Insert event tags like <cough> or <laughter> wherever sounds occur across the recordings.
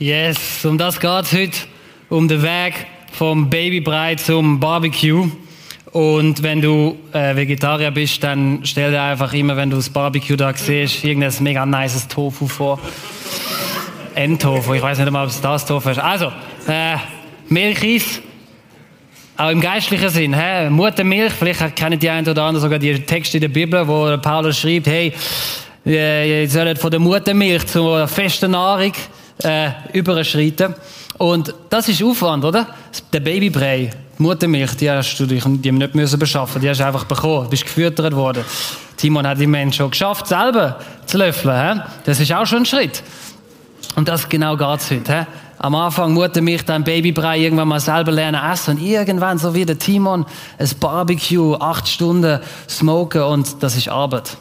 Yes, um das geht's heute. Um den Weg vom Babybrei zum Barbecue. Und wenn du äh, Vegetarier bist, dann stell dir einfach immer, wenn du das Barbecue da siehst, irgendein mega nices Tofu vor. Endtofu, ich weiß nicht mal, ob es das Tofu ist. Also, äh, Milchreis, auch im geistlichen Sinn. Hä? Muttermilch, vielleicht kennen die einen oder anderen sogar die Texte in der Bibel, wo Paulus schreibt, hey, ihr sollt von der Muttermilch zur festen Nahrung äh, überschreiten. Und das ist Aufwand, oder? Der Babybrei, die Muttermilch, die hast du dich die nicht müssen beschaffen, die hast du einfach bekommen, du bist gefüttert worden. Timon hat die Menschen schon geschafft, selber zu löffeln. He? Das ist auch schon ein Schritt. Und das genau geht's heute. He? Am Anfang Muttermilch, dann Babybrei, irgendwann mal selber lernen essen und irgendwann, so wie der Timon, ein Barbecue, acht Stunden smoken und das ist Arbeit.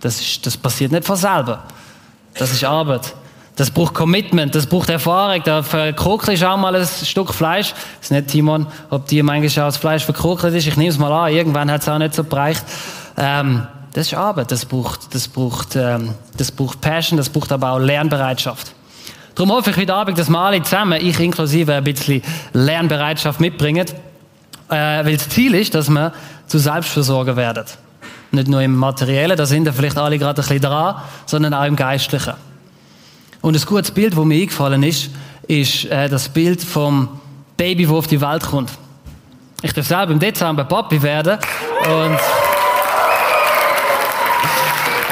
Das, ist, das passiert nicht von selber. Das ist Arbeit. Das braucht Commitment, das braucht Erfahrung. Da verkrokelt ist auch mal ein Stück Fleisch. Das ist nicht, Timon, ob dir manchmal auch das Fleisch verkrokelt ist. Ich nehme es mal an. Irgendwann hat es auch nicht so bereicht. Ähm, das ist Arbeit. Das braucht, das braucht, ähm, das braucht Passion, das braucht aber auch Lernbereitschaft. Darum hoffe ich heute Abend, dass wir alle zusammen, ich inklusive, ein bisschen Lernbereitschaft mitbringen. Äh, weil das Ziel ist, dass wir zu Selbstversorger werden. Nicht nur im Materiellen, da sind wir vielleicht alle gerade ein bisschen dran, sondern auch im Geistlichen. Und ein gutes Bild, das mir eingefallen ist, ist äh, das Bild vom Baby, das auf die Welt kommt. Ich darf selber im Dezember Papi werden. Und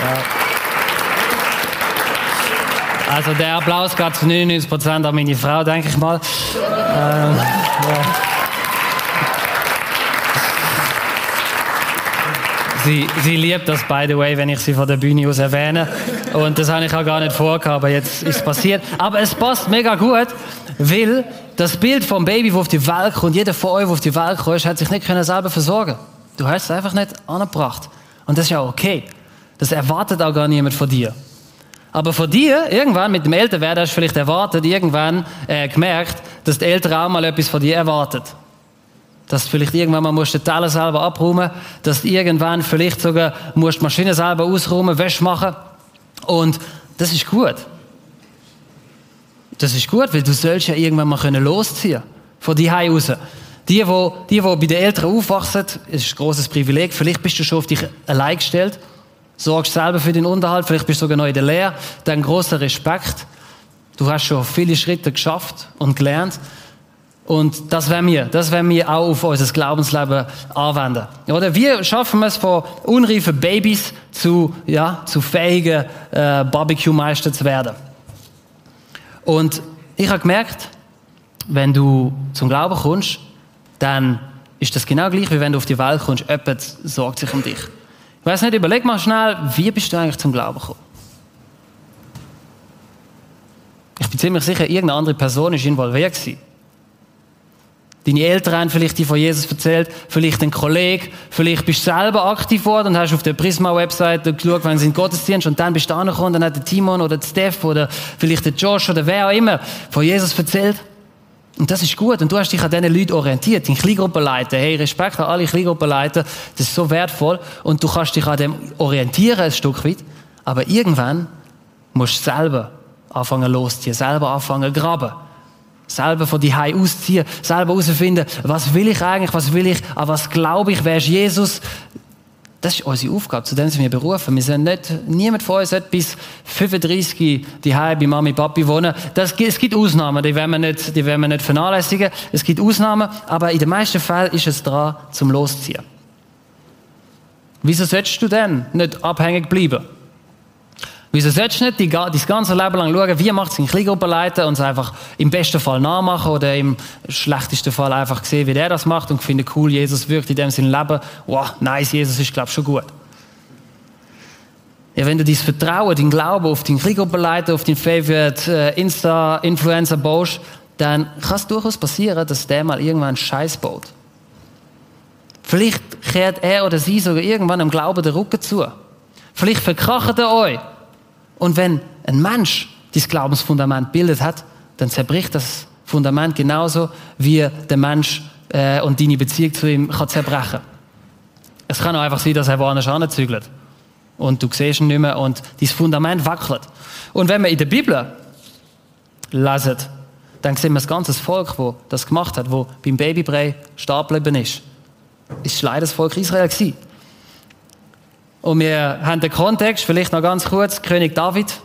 ja. Also der Applaus geht zu 99% an meine Frau, denke ich mal. Ähm, ja. Sie, sie liebt das, by the way, wenn ich sie von der Bühne aus erwähne. Und das habe ich auch gar nicht vorgehabt, aber jetzt ist es passiert. Aber es passt mega gut, weil das Bild vom Baby, das auf die Welt kommt, jeder von euch, der auf die Welt kommt, hat sich nicht selber versorgen Du hast es einfach nicht angebracht. Und das ist ja okay. Das erwartet auch gar niemand von dir. Aber von dir, irgendwann mit dem Älterwerden, hast du vielleicht erwartet, irgendwann äh, gemerkt, dass der Ältere auch mal etwas von dir erwartet. Dass du vielleicht irgendwann mal musst den Teller selber abräumen, dass du irgendwann vielleicht sogar musst die Maschine selber ausräumen, Wäsche machen. Und das ist gut. Das ist gut, weil du sollst ja irgendwann mal können losziehen von die raus. Die, wo, die, wo bei den Eltern aufwachsen, ist ein großes Privileg. Vielleicht bist du schon auf dich allein gestellt, sorgst selber für den Unterhalt, vielleicht bist du sogar noch in der Lehre. Dann großer Respekt. Du hast schon viele Schritte geschafft und gelernt. Und das werden wir, das werden wir auch auf unser Glaubensleben anwenden. Oder wir schaffen es von unreifen Babys zu, ja, zu fähigen äh, Barbecue-Meister zu werden. Und ich habe gemerkt, wenn du zum Glauben kommst, dann ist das genau gleich, wie wenn du auf die Welt kommst. Jemand sorgt sich um dich. Ich weiß nicht, überleg mal schnell, wie bist du eigentlich zum Glauben gekommen? Ich bin ziemlich sicher, irgendeine andere Person ist involviert. Deine Eltern haben vielleicht die von Jesus erzählt, vielleicht ein Kollege, vielleicht bist du selber aktiv geworden und hast auf der Prisma-Website geschaut, wenn sie in den Gottesdienst und dann bist du angekommen, dann hat der Timon oder der Steph oder vielleicht der Josh oder wer auch immer von Jesus erzählt. Und das ist gut. Und du hast dich an diesen Leuten orientiert. In Kleingruppenleiter. Hey, Respekt an alle Kleingruppenleiter. Das ist so wertvoll. Und du kannst dich an dem orientieren ein Stück weit. Aber irgendwann musst du selber anfangen losziehen, selber anfangen graben selber von die Hai ausziehen, selber herausfinden, was will ich eigentlich, was will ich, an was glaube ich, wer ist Jesus. Das ist unsere Aufgabe, zu dem sind wir berufen. Wir sind nicht, niemand von uns hat bis 35 die Hai bei Mami, Papi wohnen. Das, es gibt Ausnahmen, die werden, wir nicht, die werden wir nicht vernachlässigen. Es gibt Ausnahmen, aber in den meisten Fällen ist es dran, zum Losziehen. Wieso solltest du denn nicht abhängig bleiben? Wieso solltest du nicht die, das ganze Leben lang schauen, wie macht es in Kleingruppenleiter und es einfach im besten Fall nachmachen oder im schlechtesten Fall einfach sehen, wie der das macht und finden, cool, Jesus wirkt in dem Sinne Leben. Wow, nice, Jesus ist, glaube ich, schon gut. Ja, wenn du dein Vertrauen, dein Glauben auf deinen Kleingruppenleiter, auf deinen Favorite äh, Insta-Influencer baust, dann kann es durchaus passieren, dass der mal irgendwann einen Scheiß baut. Vielleicht kehrt er oder sie sogar irgendwann im Glauben den Rücken zu. Vielleicht verkracht er euch. Und wenn ein Mensch dieses Glaubensfundament bildet hat, dann zerbricht das Fundament genauso, wie der Mensch äh, und deine Beziehung zu ihm kann zerbrechen. Es kann auch einfach sein, dass er woanders anzügelt. Und du siehst ihn nicht mehr und dieses Fundament wackelt. Und wenn wir in der Bibel lesen, dann sehen wir das ganze Volk, das das gemacht hat, wo beim Babybrei stehen geblieben ist. Ist leider das Volk Israel gewesen. Und wir haben den Kontext, vielleicht noch ganz kurz, König David.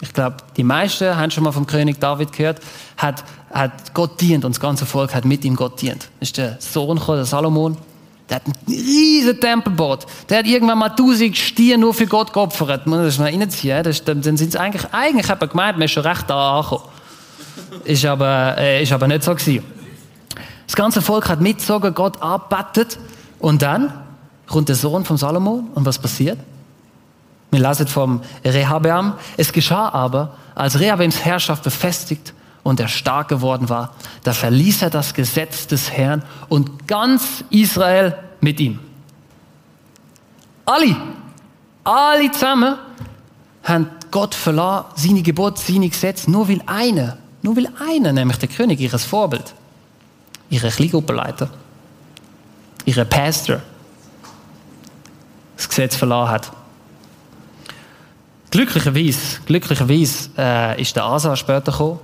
Ich glaube, die meisten haben schon mal vom König David gehört, hat, hat Gott dient und das ganze Volk hat mit ihm Gott dient. Das ist der Sohn der Salomon. Der hat einen riesen Tempel gebaut. Der hat irgendwann mal tausend Stiere nur für Gott geopfert. Muss das mal reinziehen. Das, dann sind sie eigentlich, eigentlich hat man gemeint, man ist schon recht da angekommen. Ist aber, äh, ist aber nicht so gewesen. Das ganze Volk hat mitgezogen, Gott arbeitet. Und dann kommt der Sohn von Salomon. Und was passiert? Wir lesen vom Rehabeam. Es geschah aber, als Rehabeams Herrschaft befestigt und er stark geworden war, da verließ er das Gesetz des Herrn und ganz Israel mit ihm. Alle, alle zusammen haben Gott verlassen, seine Gebot, seine Gesetze, nur weil einer, nur weil einer, nämlich der König, ihres Vorbild, ihre Kleingruppenleiter, ihre Pastor, das Gesetz verlassen hat. Glücklicherweise, glücklicherweise äh, ist der Asa später gekommen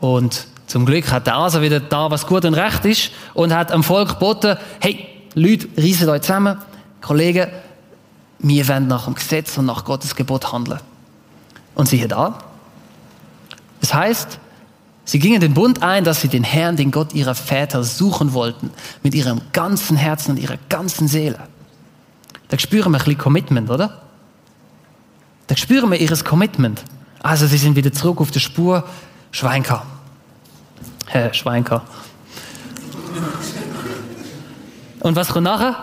und zum Glück hat der Asa wieder da, was gut und recht ist und hat am Volk geboten, hey, Leute, reiset euch zusammen, Kollegen, wir werden nach dem Gesetz und nach Gottes Gebot handeln. Und siehe da, das heißt, sie gingen den Bund ein, dass sie den Herrn, den Gott ihrer Väter suchen wollten, mit ihrem ganzen Herzen und ihrer ganzen Seele. Da spüren wir ein bisschen Commitment, oder? Da spüren wir ihres Commitment. Also sie sind wieder zurück auf die Spur, Schweinker. Äh, Schweinker. Und was kommt nachher?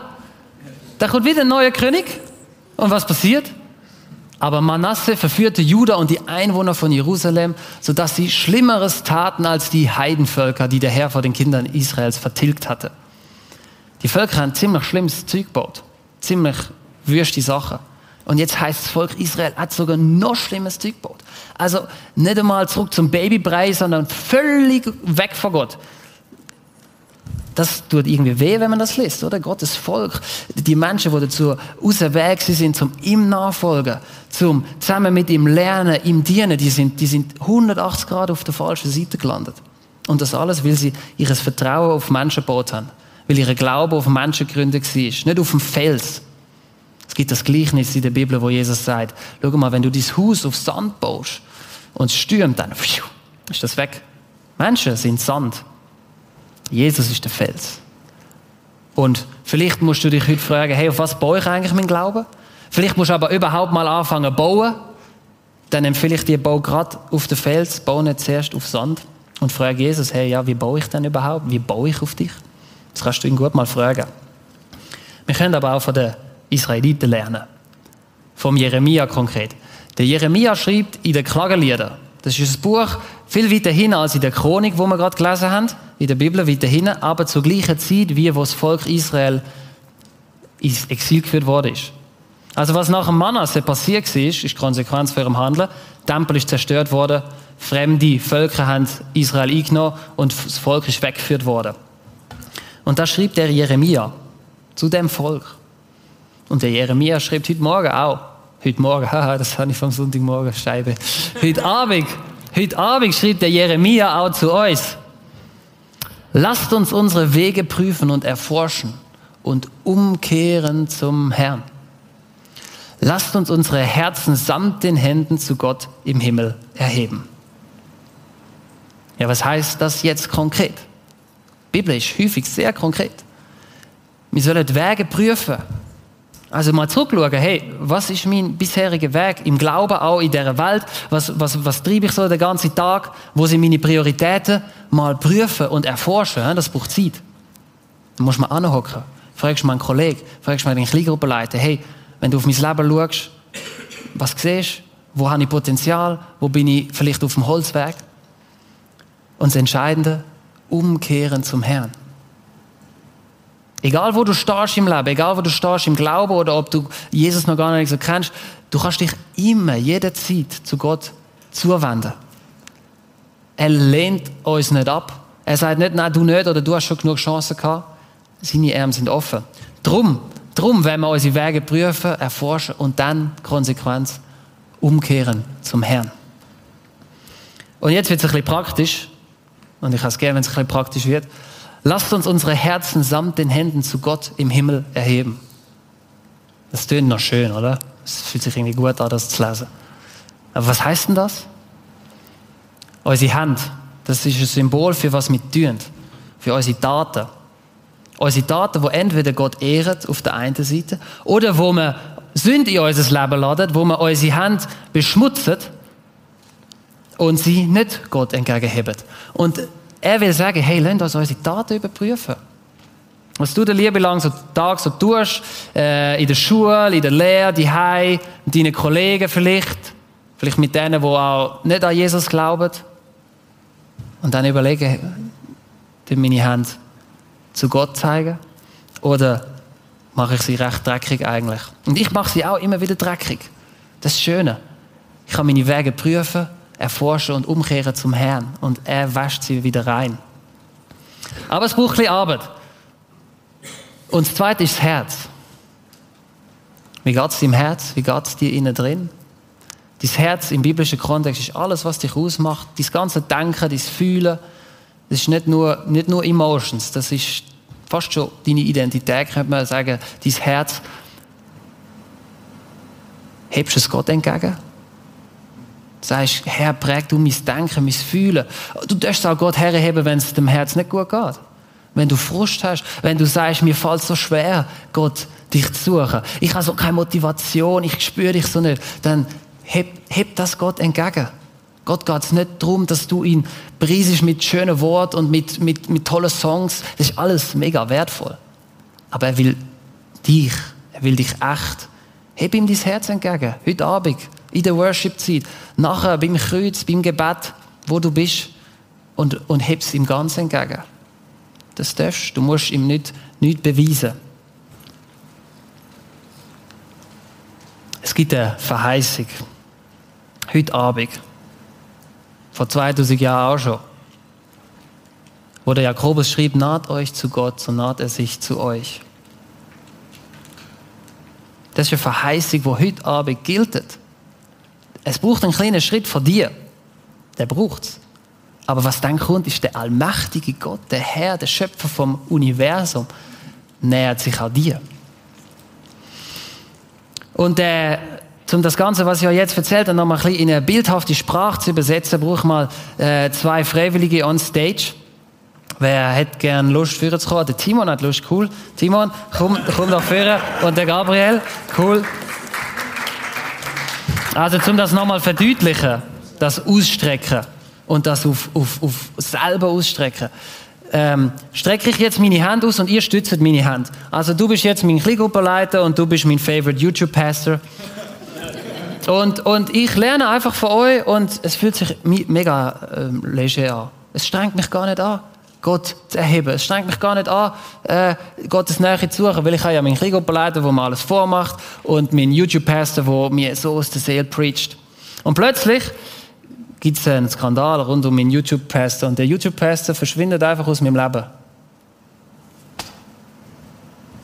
Da kommt wieder ein neuer König. Und was passiert? Aber Manasse verführte Juda und die Einwohner von Jerusalem, sodass sie Schlimmeres taten als die Heidenvölker, die der Herr vor den Kindern Israels vertilgt hatte. Die Völker haben ziemlich schlimmes Zeug gebaut. Ziemlich wüste Sache. Und jetzt heißt das Volk Israel hat sogar noch schlimmes Zeug gebaut. Also nicht einmal zurück zum Babybrei, sondern völlig weg von Gott. Das tut irgendwie weh, wenn man das liest, oder? Gottes Volk, die Menschen, die dazu auserwählt sind, zum ihm nachfolgen, zum zusammen mit ihm lernen, ihm dienen, die sind, die sind 180 Grad auf der falschen Seite gelandet. Und das alles, weil sie ihres Vertrauen auf Menschen gebaut haben. Weil ihre Glaube auf Menschen gegründet war. Nicht auf dem Fels. Es gibt das Gleichnis in der Bibel, wo Jesus sagt, schau mal, wenn du dein Haus auf Sand baust und es stürmt, dann ist das weg. Menschen sind Sand. Jesus ist der Fels. Und vielleicht musst du dich heute fragen, hey, auf was baue ich eigentlich mein Glauben? Vielleicht musst du aber überhaupt mal anfangen zu bauen. Dann empfehle ich dir, bau gerade auf den Fels, bau nicht zuerst auf Sand. Und frage Jesus, hey, ja, wie baue ich denn überhaupt? Wie baue ich auf dich? Das kannst du ihn gut mal fragen. Wir können aber auch von den Israeliten lernen. Vom Jeremia konkret. Der Jeremia schreibt in den Klageliedern, das ist ein Buch viel weiter hin als in der Chronik, wo wir gerade gelesen haben, in der Bibel weiter hin, aber zur gleichen Zeit, wie wo das Volk Israel ins Exil geführt worden ist. Also was nach dem Manasse passiert ist, ist die Konsequenz für ihrem Handeln. Der Tempel ist zerstört worden, fremde Völker haben Israel eingenommen und das Volk ist weggeführt worden. Und da schrieb der Jeremia zu dem Volk. Und der Jeremia schreibt heute Morgen auch. Heute Morgen, <laughs> haha, das habe ich vom Sonntagmorgen, Scheibe. Heute Abend, heute Abend schrieb der Jeremia auch zu uns. Lasst uns unsere Wege prüfen und erforschen und umkehren zum Herrn. Lasst uns unsere Herzen samt den Händen zu Gott im Himmel erheben. Ja, was heißt das jetzt konkret? Biblisch häufig sehr konkret. Wir sollen Wege prüfen also mal zurückschauen, hey, was ist mein bisheriger Weg im Glauben, auch in dieser Welt? Was, was, was treibe ich so den ganzen Tag? Wo sind meine Prioritäten? Mal prüfen und erforschen, das braucht Zeit. Da musst du mal anhocken. Fragst mal einen Kollegen, fragst mal den Kleingruppenleiter, hey, wenn du auf mein Leben schaust, was siehst Wo habe ich Potenzial? Wo bin ich vielleicht auf dem Holzweg? Und das Entscheidende, umkehren zum Herrn. Egal wo du stehst im Leben, egal wo du stehst im Glauben oder ob du Jesus noch gar nicht so kennst, du kannst dich immer, jederzeit zu Gott zuwenden. Er lehnt uns nicht ab. Er sagt nicht, nein, du nicht oder du hast schon genug Chancen gehabt. Seine Arme sind offen. Drum, drum werden wir unsere Wege prüfen, erforschen und dann Konsequenz umkehren zum Herrn. Und jetzt wird es ein bisschen praktisch. Und ich habe es gerne, wenn es ein bisschen praktisch wird. Lasst uns unsere Herzen samt den Händen zu Gott im Himmel erheben. Das tönt noch schön, oder? Es fühlt sich irgendwie gut an, das zu lesen. Aber was heißt denn das? Unsere Hand, das ist ein Symbol für was wir tun. Für unsere Taten. Unsere Taten, die entweder Gott ehren auf der einen Seite oder wo wir Sünde in unser Leben laden, wo wir unsere Hand beschmutzen und sie nicht Gott entgegenheben. Und er will sagen, hey, lasst uns unsere Taten überprüfen. Was du den Liebe lang so Tag so tust, äh, in der Schule, in der Lehre, die Hei, mit deinen Kollegen vielleicht, vielleicht mit denen, die auch nicht an Jesus glauben. Und dann überlegen, meine Hand zu Gott zeigen? Oder mache ich sie recht dreckig eigentlich? Und ich mache sie auch immer wieder dreckig. Das Schöne. Ich kann meine Wege prüfen, erforschen und umkehren zum Herrn. Und er wäscht sie wieder rein. Aber es braucht ein bisschen Arbeit. Und das Zweite ist das Herz. Wie geht es im Herz? Wie geht es dir innen drin? Dein Herz im biblischen Kontext ist alles, was dich ausmacht. Dein ganze Denken, dein Fühlen, das ist nicht nur, nicht nur Emotions, das ist fast schon deine Identität, könnte man sagen. Dein Herz, hebst du es Gott entgegen? Sagst, Herr, präg du mein Denken, mein Fühlen. Du darfst auch Gott herheben, wenn es dem Herz nicht gut geht. Wenn du Frust hast, wenn du sagst, mir fällt so schwer, Gott, dich zu suchen. Ich habe so keine Motivation, ich spüre dich so nicht. Dann heb, heb das Gott entgegen. Gott geht es nicht darum, dass du ihn preisest mit schönen Worten und mit, mit, mit tollen Songs. Das ist alles mega wertvoll. Aber er will dich, er will dich echt. Heb ihm dein Herz entgegen. Heute Abend, in der Worship-Zeit, nachher beim Kreuz, beim Gebet, wo du bist. Und, und heb es ihm ganz entgegen. Das darfst du. Du musst ihm nicht, nicht beweisen. Es gibt eine Verheißung. Heute Abend vor 2000 Jahren auch schon. Wo der Jakobus schrieb, naht euch zu Gott, so naht er sich zu euch. Das ist eine Verheißung, die heute Abend gilt. Es braucht einen kleinen Schritt von dir. Der braucht es. Aber was dann kommt, ist der allmächtige Gott, der Herr, der Schöpfer vom Universum, nähert sich an dir. Und der um das Ganze, was ich euch jetzt erzählt habe, noch mal ein in eine bildhafte Sprache zu übersetzen, brauche ich mal äh, zwei Freiwillige on stage. Wer hätte gern Lust, führen zu kommen? Der Timon hat Lust, cool. Timon, komm, komm doch führen. Und der Gabriel, cool. Also, um das nochmal verdeutlichen, das Ausstrecken und das auf, auf, auf selber ausstrecken. Ähm, strecke ich jetzt meine Hand aus und ihr stützt meine Hand. Also du bist jetzt mein Kleingruppenleiter und du bist mein Favorite YouTube-Pastor. Und, und ich lerne einfach von euch und es fühlt sich mega ähm, leger an. Es strengt mich gar nicht an, Gott zu erheben. Es strengt mich gar nicht an, äh, Gottes Nähe zu suchen, weil ich habe ja meinen Kriegopleiter, der mir alles vormacht und meinen YouTube-Pastor, der mir so aus der Seele preacht. Und plötzlich gibt es einen Skandal rund um meinen YouTube-Pastor und der YouTube-Pastor verschwindet einfach aus meinem Leben.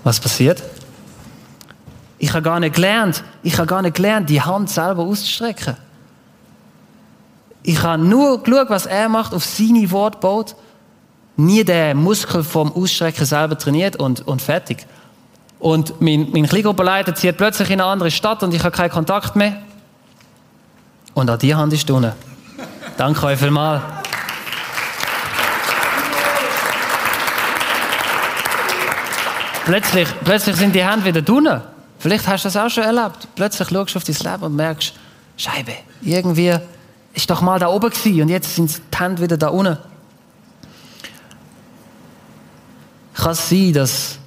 Was passiert? Ich habe gar nicht gelernt, ich habe gar nicht gelernt, die Hand selber auszustrecken. Ich habe nur geschaut, was er macht, auf seine Worte baut, nie den Muskel vom Ausstrecken selber trainiert und, und fertig. Und mein, mein Kleingruppenleiter zieht plötzlich in eine andere Stadt und ich habe keinen Kontakt mehr. Und an die Hand ist unten. Danke euch vielmals. Plötzlich, plötzlich sind die Hände wieder unten. Vielleicht hast du das auch schon erlebt. Plötzlich schaust du auf dein Leben und merkst, Scheibe, irgendwie ist doch mal da oben gewesen und jetzt sind die Hände wieder da unten. Kann sein, dass,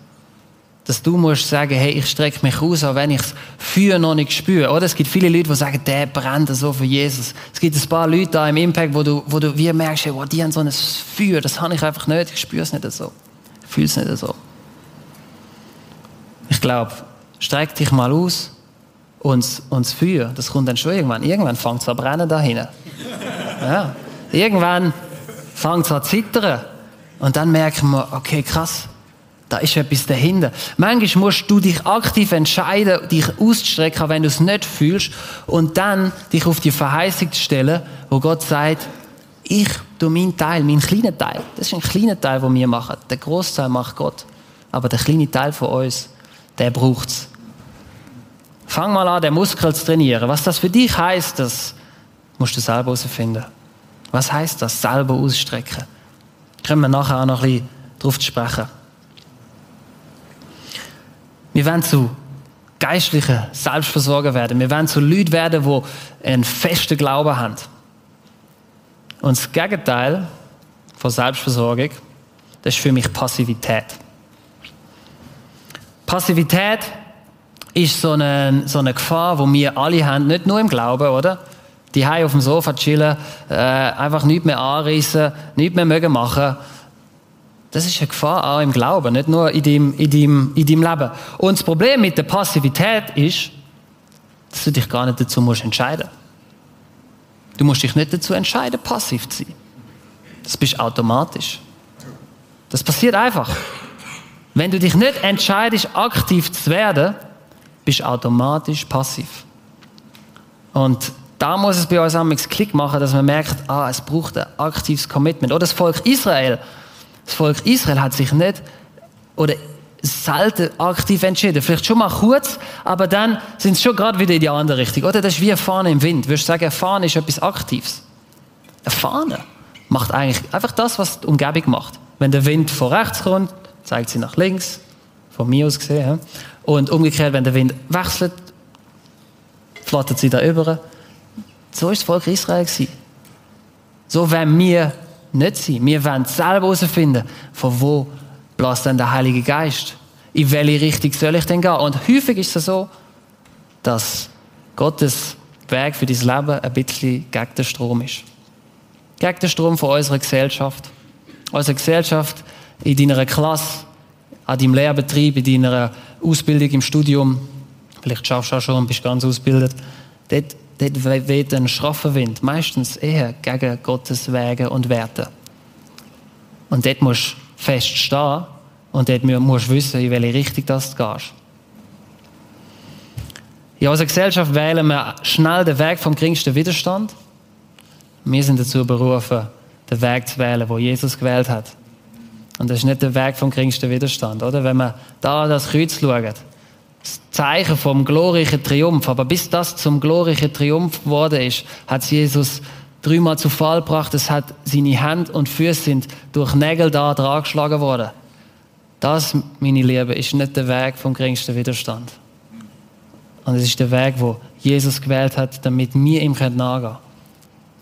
dass du musst sagen, hey, ich strecke mich aus, auch wenn ich es Feuer noch nicht spüre. Oder es gibt viele Leute, die sagen, der brennt so für Jesus. Es gibt ein paar Leute da im Impact, wo du, wo du wie merkst, hey, wow, die haben so ein Feuer, das habe ich einfach nicht, ich spüre es nicht so. Ich fühle es nicht so. Ich glaube, streck dich mal aus und, und das Feuer, das kommt dann schon irgendwann. Irgendwann fängt es an brennen da hinten. Ja. Irgendwann fängt es an zittern. Und dann merken wir, okay, krass, da ist etwas dahinter. Manchmal musst du dich aktiv entscheiden, dich auszustrecken, wenn du es nicht fühlst, und dann dich auf die Verheißung stellen, wo Gott sagt, Ich tue meinen Teil, meinen kleinen Teil. Das ist ein kleiner Teil, den wir machen. Der Großteil macht Gott. Aber der kleine Teil von uns, der braucht es. Fang mal an, den Muskel zu trainieren. Was das für dich heißt, das musst du selber herausfinden. Was heißt das? Selber ausstrecken. Können wir nachher auch noch ein bisschen darauf sprechen. Wir werden zu geistlichen Selbstversorger werden. Wir werden zu Leuten werden, die einen festen Glauben haben. Und das Gegenteil von Selbstversorgung, das ist für mich Passivität. Passivität ist so eine, so eine Gefahr, die wir alle haben, nicht nur im Glauben, oder? Die auf dem Sofa chillen, äh, einfach nichts mehr anreißen, nichts mehr mögen machen. Das ist eine Gefahr auch im Glauben, nicht nur in deinem, in, deinem, in deinem Leben. Und das Problem mit der Passivität ist, dass du dich gar nicht dazu musst entscheiden Du musst dich nicht dazu entscheiden, passiv zu sein. Das bist automatisch. Das passiert einfach. Wenn du dich nicht entscheidest, aktiv zu werden, bist du automatisch passiv. Und da muss es bei uns einmal Klick machen, dass man merkt, ah, es braucht ein aktives Commitment. Oder das Volk Israel das Volk Israel hat sich nicht oder selten aktiv entschieden. Vielleicht schon mal kurz, aber dann sind sie schon gerade wieder in die andere Richtung. Oder das ist wie eine Fahne im Wind. Würdest du sagen, eine Fahne ist etwas Aktives? Eine Fahne macht eigentlich einfach das, was die Umgebung macht. Wenn der Wind von rechts kommt, zeigt sie nach links, von mir aus gesehen. Und umgekehrt, wenn der Wind wechselt, flattert sie da über. So ist das Volk Israel gewesen. So wenn wir nicht sein. Wir wollen selber herausfinden, von wo bläst denn der Heilige Geist? In welche Richtung soll ich denn gehen? Und häufig ist es so, dass Gottes Weg für dein Leben ein bisschen gegen den Strom ist. Gegen den Strom von unserer Gesellschaft. Unsere Gesellschaft in deiner Klasse, an deinem Lehrbetrieb, in deiner Ausbildung im Studium, vielleicht schaffst du auch schon und bist ganz ausgebildet, dort dort weht ein schroffer Wind, meistens eher gegen Gottes Wege und Werte. Und dort musst du feststehen und dort musst du wissen, in welche Richtung du gehst. In unserer Gesellschaft wählen wir schnell den Weg vom geringsten Widerstand. Wir sind dazu berufen, den Weg zu wählen, wo Jesus gewählt hat. Und das ist nicht der Weg vom geringsten Widerstand, oder? Wenn man da das Kreuz schaut, das Zeichen vom glorreichen Triumph. Aber bis das zum glorreichen Triumph geworden ist, hat Jesus dreimal zu Fall gebracht. Es hat seine Hände und Füße sind durch Nägel da dran geschlagen worden. Das, meine Lieben, ist nicht der Weg vom geringsten Widerstand. Und es ist der Weg, wo Jesus gewählt hat, damit wir ihm nachgehen können.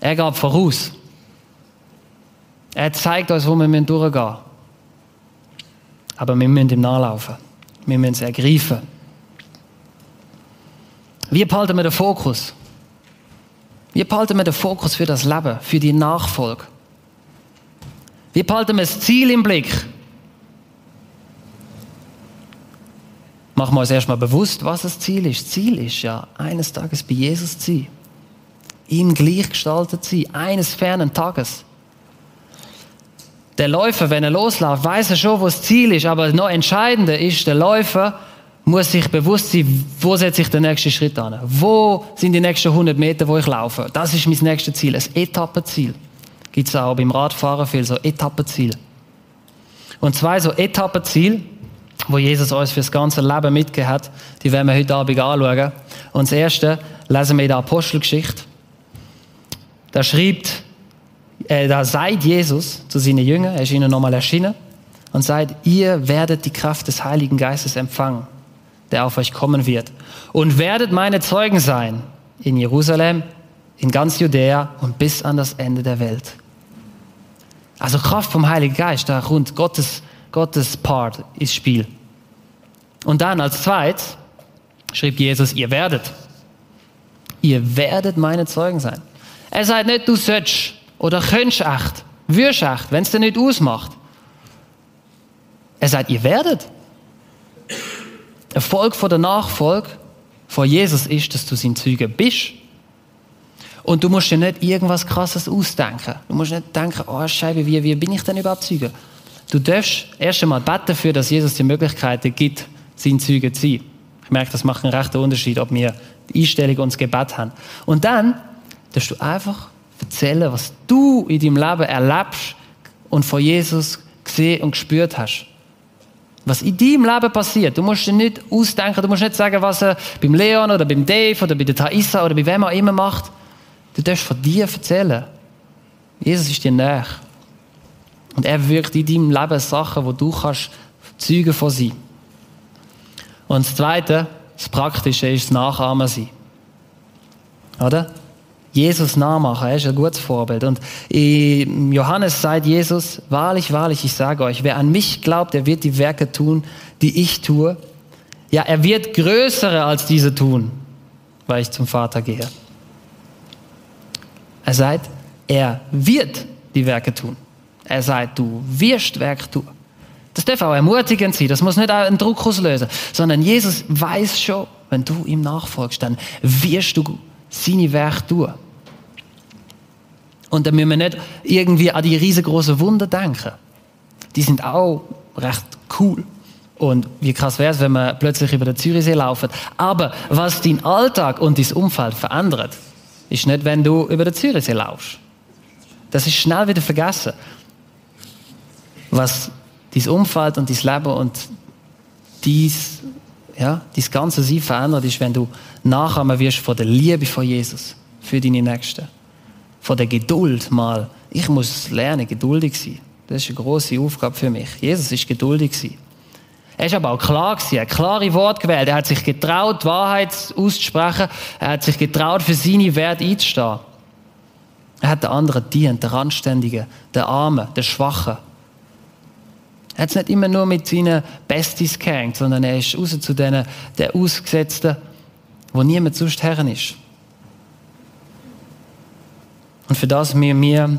Er gab voraus. Er zeigt uns, wo wir durchgehen müssen. Aber wir müssen ihm nachlaufen. Wir müssen es ergreifen. Wie behalten wir den Fokus? Wie behalten wir den Fokus für das Leben, für die Nachfolge? Wie behalten wir das Ziel im Blick? Machen wir uns erstmal bewusst, was das Ziel ist. Ziel ist ja, eines Tages bei Jesus zu sein. Ihm gleichgestaltet zu sein, eines fernen Tages. Der Läufer, wenn er losläuft, weiß er schon, wo das Ziel ist, aber noch entscheidender ist, der Läufer muss sich bewusst sein, wo setze ich den nächsten Schritt an? Wo sind die nächsten 100 Meter, wo ich laufe? Das ist mein nächstes Ziel, ein Etappenziel. Gibt es auch beim Radfahren viel so Etappenziel. Und zwei so Etappenziel, wo Jesus uns für das ganze Leben mitgegeben hat, die werden wir heute Abend anschauen. Und das erste lesen wir in der Apostelgeschichte. Da schreibt, äh, da sagt Jesus zu seinen Jüngern, er ist ihnen nochmal erschienen, und sagt, ihr werdet die Kraft des Heiligen Geistes empfangen der auf euch kommen wird. Und werdet meine Zeugen sein in Jerusalem, in ganz Judäa und bis an das Ende der Welt. Also Kraft vom Heiligen Geist, da rund Gottes, Gottes Part ins Spiel. Und dann als zweites schrieb Jesus, ihr werdet. Ihr werdet meine Zeugen sein. Er sagt nicht, du sollst oder könntest echt, wirst echt, wenn es dir nicht ausmacht. Er sagt, ihr werdet. Erfolg von der Nachfolge von Jesus ist, dass du sein Zeuge bist. Und du musst dir nicht irgendwas Krasses ausdenken. Du musst nicht denken, oh Scheibe, wie, wie bin ich denn überhaupt Zeuge? Du darfst erst einmal beten dafür, dass Jesus dir Möglichkeiten gibt, sein Zeuge zu sein. Ich merke, das macht einen rechten Unterschied, ob wir die Einstellung und das Gebet haben. Und dann darfst du einfach erzählen, was du in deinem Leben erlebst und von Jesus gesehen und gespürt hast. Was in deinem Leben passiert. Du musst dir nicht ausdenken, du musst nicht sagen, was er beim Leon oder beim Dave oder bei der Thaisa oder bei wem auch immer macht. Du darfst von dir erzählen. Jesus ist dir näher. Und er wirkt in deinem Leben Sachen, wo du kannst Zeugen von sein. Und das Zweite, das Praktische, ist das Nachahmen sein. Oder? Jesus nachmachen, er ist ein gutes Vorbild. Und Johannes sagt Jesus, wahrlich, wahrlich, ich sage euch, wer an mich glaubt, der wird die Werke tun, die ich tue. Ja, er wird größere als diese tun, weil ich zum Vater gehe. Er sagt, er wird die Werke tun. Er sagt, du wirst Werk tun. Das darf auch ermutigend sein, das muss nicht einen Druck auslösen, sondern Jesus weiß schon, wenn du ihm nachfolgst, dann wirst du seine Werke tun. Und dann müssen wir nicht irgendwie an die riesengroßen Wunder denken. Die sind auch recht cool. Und wie krass wäre es, wenn wir plötzlich über den Zürichsee laufen. Aber was dein Alltag und dein Umfeld verändert, ist nicht, wenn du über den Zürichsee laufst. Das ist schnell wieder vergessen. Was dein Umfeld und dein Leben und dies, ja, dein ganze Sein verändert, ist, wenn du nachher wirst von der Liebe von Jesus für deine Nächsten. Von der Geduld mal. Ich muss lernen, geduldig sein. Das ist eine große Aufgabe für mich. Jesus ist geduldig gewesen. Er ist aber auch klar gewesen, er hat klare Worte gewählt. Er hat sich getraut, Wahrheit auszusprechen. Er hat sich getraut, für seine Werte einzustehen. Er hat den anderen dient, der Randständigen, der Armen, der Schwachen. Er hat es nicht immer nur mit seinen Besties gehängt, sondern er ist raus zu denen, der Ausgesetzten, wo niemand sonst Herren ist. Und für das müssen wir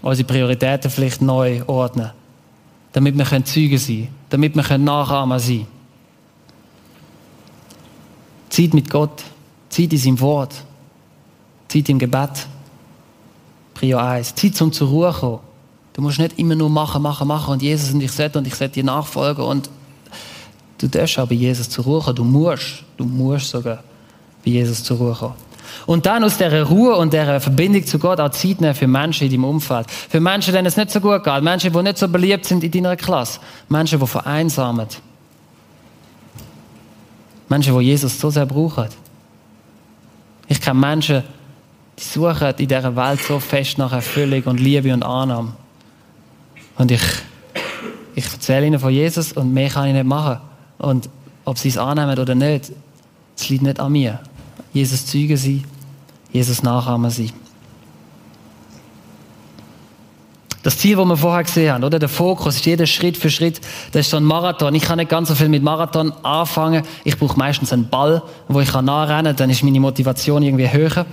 unsere Prioritäten vielleicht neu ordnen, damit wir Zeugen sein können, damit wir Nachahmer sein können. Zeit mit Gott, Zeit in seinem Wort, Zeit im Gebet. Prio 1. Zeit zum zur Ruhe kommen. Du musst nicht immer nur machen, machen, machen und Jesus und ich sollte und ich sollte dir nachfolgen und du darfst aber Jesus zur Ruhe kommen. Du musst, du musst sogar bei Jesus zur Ruhe kommen. Und dann aus dieser Ruhe und dieser Verbindung zu Gott auch Zeit nehmen für Menschen in deinem Umfeld. Für Menschen, denen es nicht so gut geht. Menschen, die nicht so beliebt sind in deiner Klasse. Menschen, die vereinsamen. Menschen, die Jesus so sehr brauchen. Ich kenne Menschen, die suchen in dieser Welt so fest nach Erfüllung und Liebe und Annahme. Und ich, ich erzähle ihnen von Jesus und mehr kann ich nicht machen. Und ob sie es annehmen oder nicht, es liegt nicht an mir. Jesus zeugen sie, Jesus nachahmen sie. Das Ziel, das wir vorher gesehen haben, oder? Der Fokus ist jeder Schritt für Schritt. Das ist so ein Marathon. Ich kann nicht ganz so viel mit Marathon anfangen. Ich brauche meistens einen Ball, wo ich nachrennen kann. Dann ist meine Motivation irgendwie höher.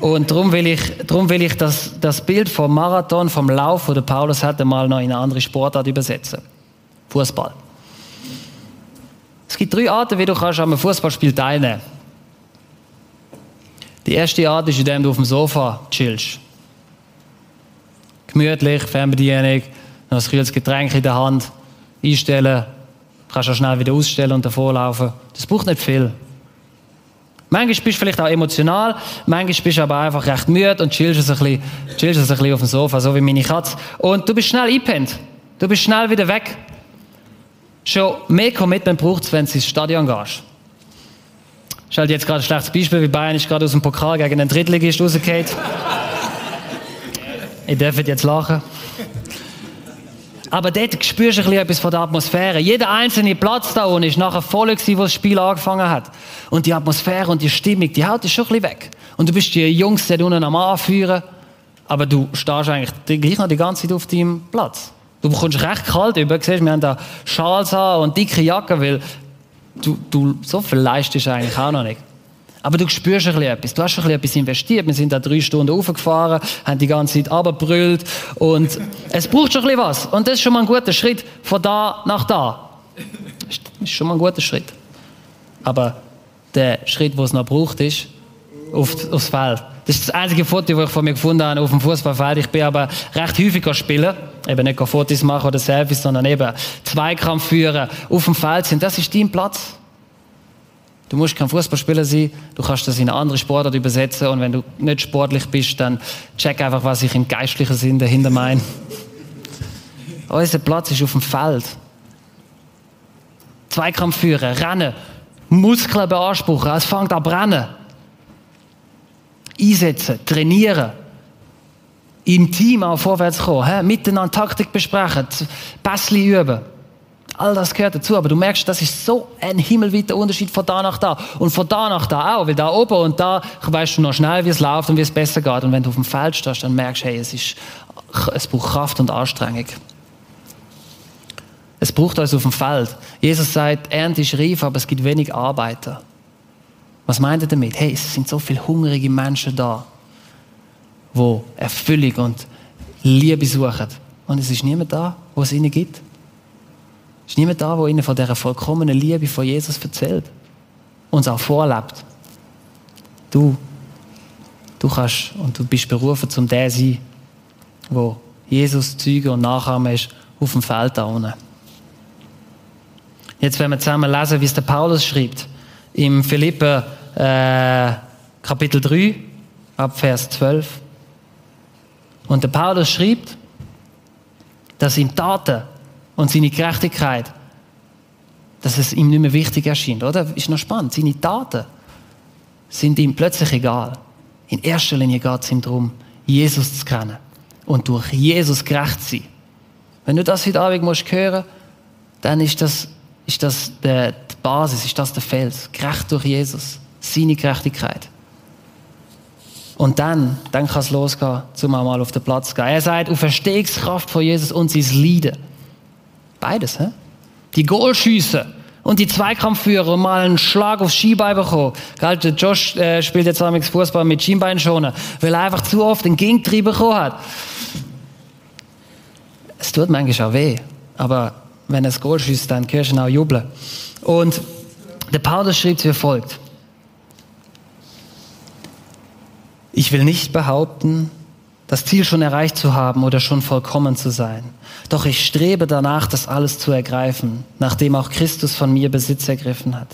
Und darum will ich, darum will ich das, das Bild vom Marathon, vom Lauf, das Paulus hatte, mal noch in eine andere Sportart übersetzen. Fußball. Es gibt drei Arten, wie du kannst an einem Fußballspiel teilnehmen Die erste Art ist, indem du auf dem Sofa chillst. Gemütlich, Fernbedienung, noch ein kühles Getränk in der Hand, einstellen, kannst auch schnell wieder ausstellen und davorlaufen. Das braucht nicht viel. Manchmal bist du vielleicht auch emotional, manchmal bist du aber einfach recht müde und chillst ein bisschen, chillst ein bisschen auf dem Sofa, so wie meine Katze. Und du bist schnell eingepennt. Du bist schnell wieder weg. Schon mehr Commitment braucht es, wenn du ins Stadion gehst. Ist halt jetzt gerade ein schlechtes Beispiel, wie Bayern ist gerade aus dem Pokal gegen den Drittligist rausgefallen. <laughs> ich darf jetzt lachen. Aber dort spürst du ein bisschen etwas von der Atmosphäre. Jeder einzelne Platz da unten ist nachher voll gewesen, wo das Spiel angefangen hat. Und die Atmosphäre und die Stimmung, die haut dich schon ein bisschen weg. Und du bist die Jungs dort unten am Anführen, aber du stehst eigentlich gleich noch die ganze Zeit auf deinem Platz. Du bekommst recht kalt über. Siehst, wir haben da Schals an und dicke Jacken, weil du, du so viel leistest eigentlich auch noch nicht. Aber du spürst ein etwas. Du hast ein etwas investiert. Wir sind da drei Stunden aufgefahren, haben die ganze Zeit abgebrüllt. Und es braucht schon ein was. Und das ist schon mal ein guter Schritt von da nach da. Das ist schon mal ein guter Schritt. Aber der Schritt, den es noch braucht, ist auf, aufs Feld. Das ist das einzige Foto, das ich von mir gefunden habe auf dem Fußballfeld. Ich bin aber recht häufig spielen. Eben nicht Fotos machen oder Selfies, sondern eben Zweikampf führen, auf dem Feld sind. Das ist dein Platz. Du musst kein Fußballspieler sein, du kannst das in eine andere Sportart übersetzen und wenn du nicht sportlich bist, dann check einfach, was ich im geistlichen Sinn dahinter meine. <laughs> Unser Platz ist auf dem Feld. Zweikampf führen, rennen, Muskeln beanspruchen, es fängt an brennen. Einsetzen, trainieren, im Team auch vorwärts kommen, miteinander Taktik besprechen, Pässe üben. All das gehört dazu, aber du merkst, das ist so ein himmelweiter Unterschied von da nach da. Und von da nach da auch, weil da oben und da weißt du noch schnell, wie es läuft und wie es besser geht. Und wenn du auf dem Feld stehst, dann merkst du, hey, es, ist, es braucht Kraft und Anstrengung. Es braucht uns auf dem Feld. Jesus sagt, Ernte ist reif, aber es gibt wenig Arbeiter. Was meint er damit? Hey, es sind so viele hungrige Menschen da, wo Erfüllung und Liebe suchen. Und es ist niemand da, wo es ihnen gibt. Es ist niemand da, wo ihnen von dieser vollkommenen Liebe von Jesus erzählt. Uns auch vorlebt. Du, du kannst und du bist berufen, zum der zu sein, wo Jesus Zeuge und Nachahmer ist auf dem Feld da unten. Jetzt werden wir zusammen lesen, wie es der Paulus schreibt. Im Philippe äh, Kapitel 3, ab Vers 12. Und der Paulus schreibt, dass ihm Taten und seine Gerechtigkeit, dass es ihm nicht mehr wichtig erscheint, oder? Ist noch spannend. Seine Taten sind ihm plötzlich egal. In erster Linie geht es ihm darum, Jesus zu kennen und durch Jesus gerecht zu sein. Wenn du das heute Abend musst hören, dann ist das, ist das die Basis, ist das der Fels. Gerecht durch Jesus, seine Gerechtigkeit. Und dann, dann kann es losgehen, zum mal auf den Platz zu gehen. Er sagt, auf Verstehungskraft von Jesus und sein Leiden. Beides, hä? Die Goalschüsse und die Zweikampfführer und mal einen Schlag aufs Skibein bekommen. Gell, der Josh äh, spielt jetzt amigs Fußball mit Schienbein schonen, weil er einfach zu oft den Gegentrieb bekommen hat. Es tut manchmal auch weh, aber wenn das Goal schießt, dann du auch jubeln. Und der Paulus schreibt wie folgt. Ich will nicht behaupten, das Ziel schon erreicht zu haben oder schon vollkommen zu sein. Doch ich strebe danach, das alles zu ergreifen, nachdem auch Christus von mir Besitz ergriffen hat.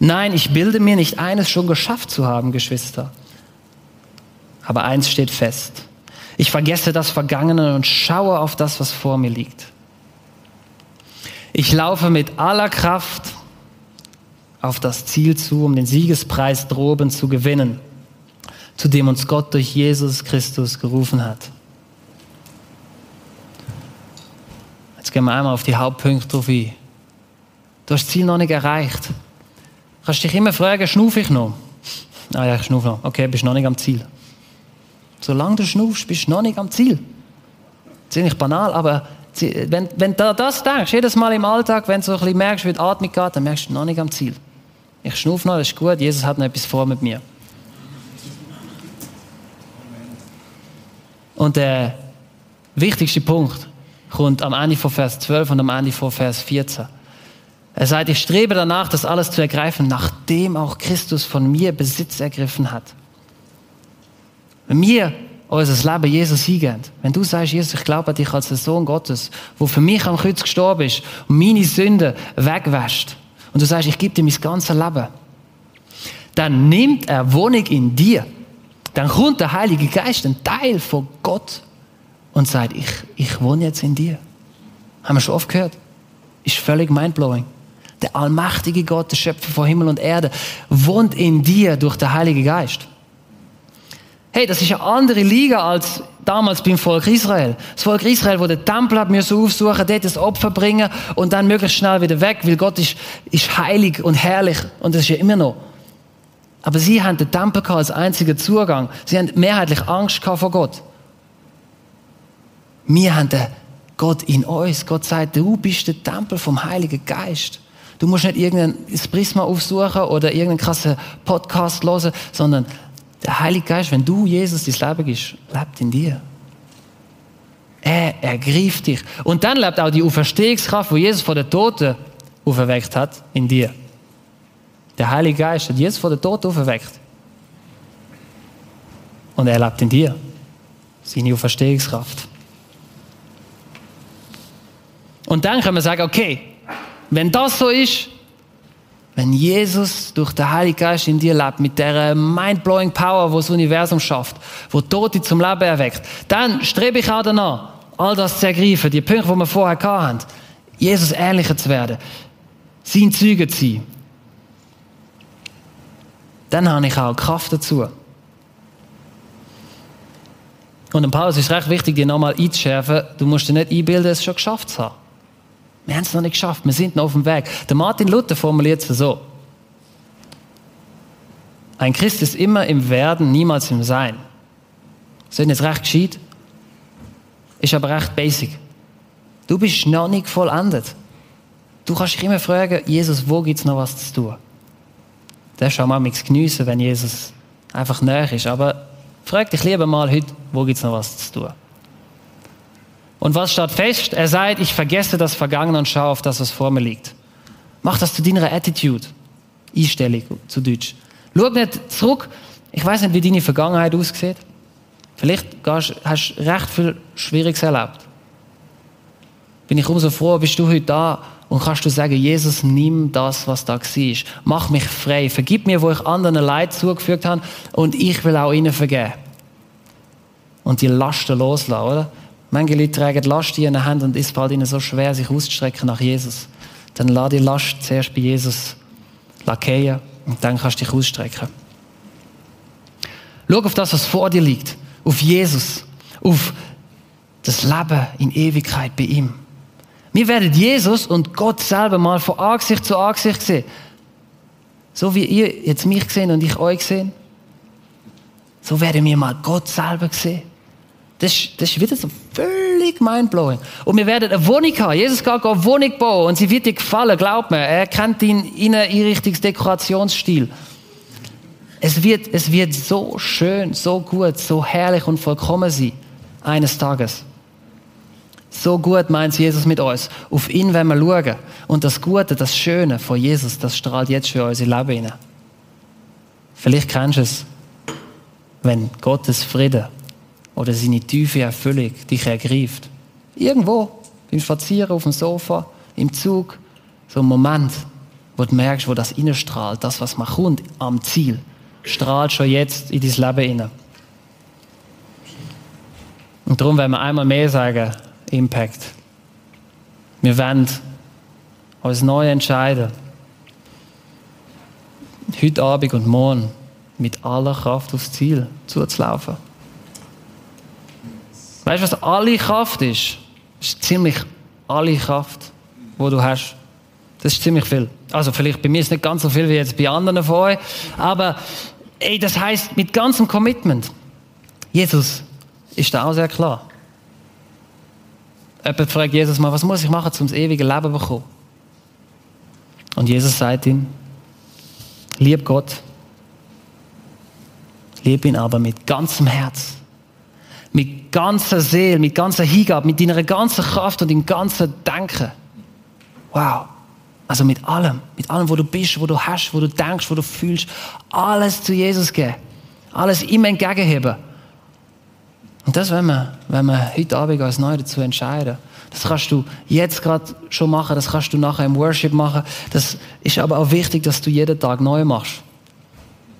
Nein, ich bilde mir nicht eines schon geschafft zu haben, Geschwister. Aber eins steht fest. Ich vergesse das Vergangene und schaue auf das, was vor mir liegt. Ich laufe mit aller Kraft auf das Ziel zu, um den Siegespreis droben zu gewinnen zu dem uns Gott durch Jesus Christus gerufen hat. Jetzt gehen wir einmal auf die Hauptpunkte drauf ein. Du hast das Ziel noch nicht erreicht. Du kannst dich immer fragen, schnufe ich noch? Ah ja, ich schnufe noch. Okay, bist noch nicht am Ziel. Solange du schnaufst, bist du noch nicht am Ziel. Ziemlich banal, aber wenn, wenn du das denkst, jedes Mal im Alltag, wenn du so ein bisschen merkst, wie die Atmung geht, dann merkst du noch nicht am Ziel. Ich schnufe noch, das ist gut, Jesus hat noch etwas vor mit mir. Und der wichtigste Punkt kommt am Ende von Vers 12 und am Ende von Vers 14. Er sagt, ich strebe danach, das alles zu ergreifen, nachdem auch Christus von mir Besitz ergriffen hat. Wenn wir unser Leben Jesus hingeben, wenn du sagst, Jesus, ich glaube an dich als der Sohn Gottes, wo für mich am Kreuz gestorben ist und meine Sünden wegwäscht, und du sagst, ich gebe dir mein ganzes Leben, dann nimmt er Wohnung in dir dann kommt der Heilige Geist, ein Teil von Gott, und sagt, ich, ich wohne jetzt in dir. Haben wir schon oft gehört. Ist völlig mindblowing. Der allmächtige Gott, der Schöpfer von Himmel und Erde, wohnt in dir durch den Heiligen Geist. Hey, das ist eine andere Liga als damals beim Volk Israel. Das Volk Israel, wo der Tempel hat müssen aufsuchen, dort das Opfer bringen und dann möglichst schnell wieder weg, weil Gott ist, ist heilig und herrlich und das ist ja immer noch. Aber sie haben den Tempel als einzigen Zugang. Sie haben mehrheitlich Angst vor Gott. Wir haben den Gott in uns. Gott sagt, du bist der Tempel vom Heiligen Geist. Du musst nicht irgendein Prisma aufsuchen oder irgendeinen krassen Podcast hören, sondern der Heilige Geist, wenn du Jesus dein Leben gibst, lebt in dir. Er ergreift dich. Und dann lebt auch die Auferstehungskraft, wo Jesus vor den Toten auferweckt hat, in dir. Der Heilige Geist hat Jesus von der Tod auferweckt. Und er lebt in dir. Seine Auferstehungskraft. Und dann können wir sagen, okay, wenn das so ist, Wenn Jesus durch den Heiligen Geist in dir lebt, mit der mind-blowing Power, wo das Universum schafft, wo Tote zum Leben erweckt, dann strebe ich auch danach, all das zu ergreifen, die Punkte, die wir vorher hatten, Jesus ähnlicher zu werden, sein Zeuge zu sein. Dann habe ich auch Kraft dazu. Und im Paulus ist recht wichtig, dir nochmal einzuschärfen, du musst dir nicht einbilden, es schon geschafft zu haben. Wir haben es noch nicht geschafft, wir sind noch auf dem Weg. Der Martin Luther formuliert es so. Ein Christ ist immer im Werden, niemals im Sein. Ist jetzt recht gescheit, ist aber recht basic. Du bist noch nicht vollendet. Du kannst dich immer fragen, Jesus, wo gibt es noch was zu tun? Das ist auch mal geniessen, wenn Jesus einfach näher ist. Aber frag dich lieber mal heute, wo gibt es noch was zu tun? Und was steht fest? Er sagt, ich vergesse das Vergangene und schaue auf das, was vor mir liegt. Mach das zu deiner Attitude. Einstellung zu Deutsch. Schau nicht zurück. Ich weiß nicht, wie deine Vergangenheit aussieht. Vielleicht hast du recht viel Schwieriges erlebt. Bin ich umso froh, bist du heute da und kannst du sagen, Jesus, nimm das, was da war. Mach mich frei. Vergib mir, wo ich anderen Leid zugefügt habe und ich will auch ihnen vergeben. Und die Lasten loslassen, oder? Manche Leute tragen Last in den Händen und es fällt ihnen so schwer, sich auszustrecken nach Jesus. Dann lass die Last zuerst bei Jesus lackieren und dann kannst du dich ausstrecken. Schau auf das, was vor dir liegt. Auf Jesus. Auf das Leben in Ewigkeit bei ihm. Wir werden Jesus und Gott selber mal von Angesicht zu Angesicht sehen. So wie ihr jetzt mich gesehen und ich euch sehen. So werden wir mal Gott selber sehen. Das, das ist wieder so völlig mindblowing. Und wir werden eine Wohnung haben. Jesus geht eine Wohnung bauen und sie wird dir gefallen, glaub mir. Er kennt ihn in Dekorationsstil. Es wird, es wird so schön, so gut, so herrlich und vollkommen sein. Eines Tages. So gut meint Jesus mit uns. Auf ihn werden wir schauen. Und das Gute, das Schöne von Jesus, das strahlt jetzt für unser Leben hinein. Vielleicht kennst du es, wenn Gottes Frieden oder seine tiefe Erfüllung dich ergreift. Irgendwo, beim Spazieren auf dem Sofa, im Zug, so ein Moment, wo du merkst, wo das strahlt, das, was man kommt am Ziel, strahlt schon jetzt in dein Leben hinein. Und darum werden wir einmal mehr sagen, Impact. Wir werden uns neu entscheiden, heute Abend und morgen mit aller Kraft aufs Ziel zuzulaufen. Weißt du, was alle Kraft ist? Das ist ziemlich alle Kraft, die du hast. Das ist ziemlich viel. Also vielleicht bei mir ist es nicht ganz so viel wie jetzt bei anderen von euch, aber ey, das heißt mit ganzem Commitment. Jesus ist da auch sehr klar. Jemand fragt Jesus mal, was muss ich machen, um das ewige Leben zu bekommen? Und Jesus sagt ihm, lieb Gott, lieb ihn aber mit ganzem Herz, mit ganzer Seele, mit ganzer Hingabe, mit deiner ganzen Kraft und deinem ganzen Denken. Wow. Also mit allem, mit allem, wo du bist, wo du hast, wo du denkst, wo du fühlst, alles zu Jesus geben. Alles ihm entgegenheben. Und das wenn wir, wenn wir heute Abend uns neu dazu entscheiden. Das kannst du jetzt gerade schon machen, das kannst du nachher im Worship machen. Das ist aber auch wichtig, dass du jeden Tag neu machst.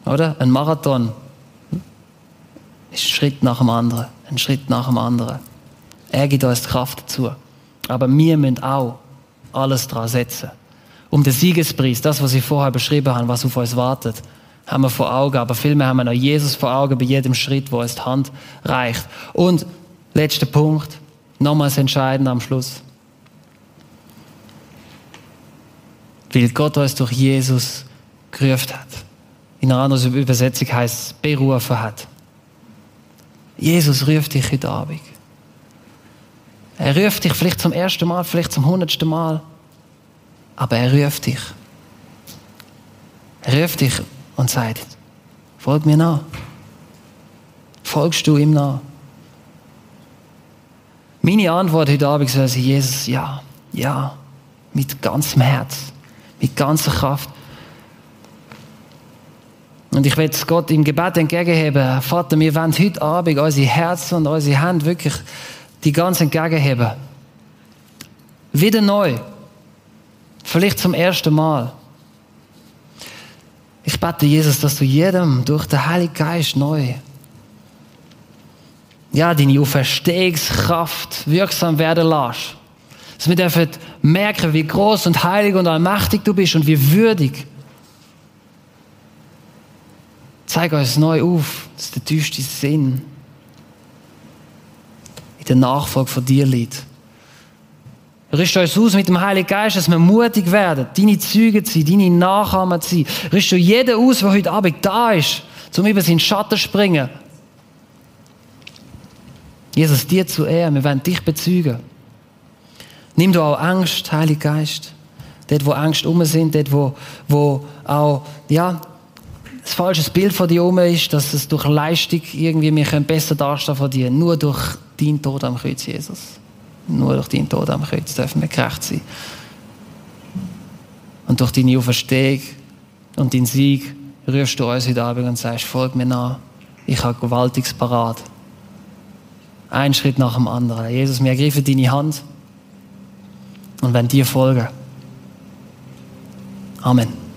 Oder? Ein Marathon ist ein Schritt nach dem anderen einen Schritt nach dem anderen. Er gibt uns die Kraft dazu. Aber wir müssen auch alles daran setzen. Um den Siegespreis, das, was ich vorher beschrieben habe, was auf uns wartet, haben wir vor Augen. Aber vielmehr haben wir noch Jesus vor Augen bei jedem Schritt, wo uns die Hand reicht. Und letzter Punkt, nochmals entscheidend am Schluss. Weil Gott uns durch Jesus gerufen hat. In einer anderen Übersetzung heißt es, berufen hat. Jesus ruft dich heute Abend. Er ruft dich vielleicht zum ersten Mal, vielleicht zum hundertsten Mal. Aber er ruft dich. Er ruft dich und sagt, folg mir nach. Folgst du ihm nach? Meine Antwort heute Abend sein, Jesus, ja, ja, mit ganzem Herz, mit ganzer Kraft. Und ich es Gott im Gebet entgegenheben. Vater, wir wollen heute Abend unsere Herzen und unsere Hände wirklich die ganz entgegenheben. Wieder neu. Vielleicht zum ersten Mal. Ich bete, Jesus, dass du jedem durch den Heiligen Geist neu ja, deine Auferstehungskraft wirksam werden lässt. Dass wir dürfen merken, wie groß und heilig und allmächtig du bist und wie würdig. Zeig uns neu auf, dass der tiefste Sinn in der Nachfolge von dir liegt. Richt uns aus mit dem Heiligen Geist, dass wir mutig werden, deine Züge zu sein, deine Nachahmer zu sein. Richt du jeden aus, der heute Abend da ist, zum über seinen Schatten zu springen. Jesus, dir zu ehren, wir wollen dich bezeugen. Nimm du auch Angst, Heiliger Geist. Dort, wo Angst um sind, dort, wo, wo auch, ja, ein falsches Bild von dir um ist, dass es durch Leistung irgendwie wir besser darstellen von dir. Nur durch deinen Tod am Kreuz, Jesus. Nur durch deinen Tod am Kreuz dürfen wir gerecht sein. Und durch deine Auferstehung und deinen Sieg rührst du uns heute Abend und sagst, folg mir nach. Ich habe Gewaltiges parat. Ein Schritt nach dem anderen. Jesus, wir ergreifen deine Hand und wenn dir folgen. Amen.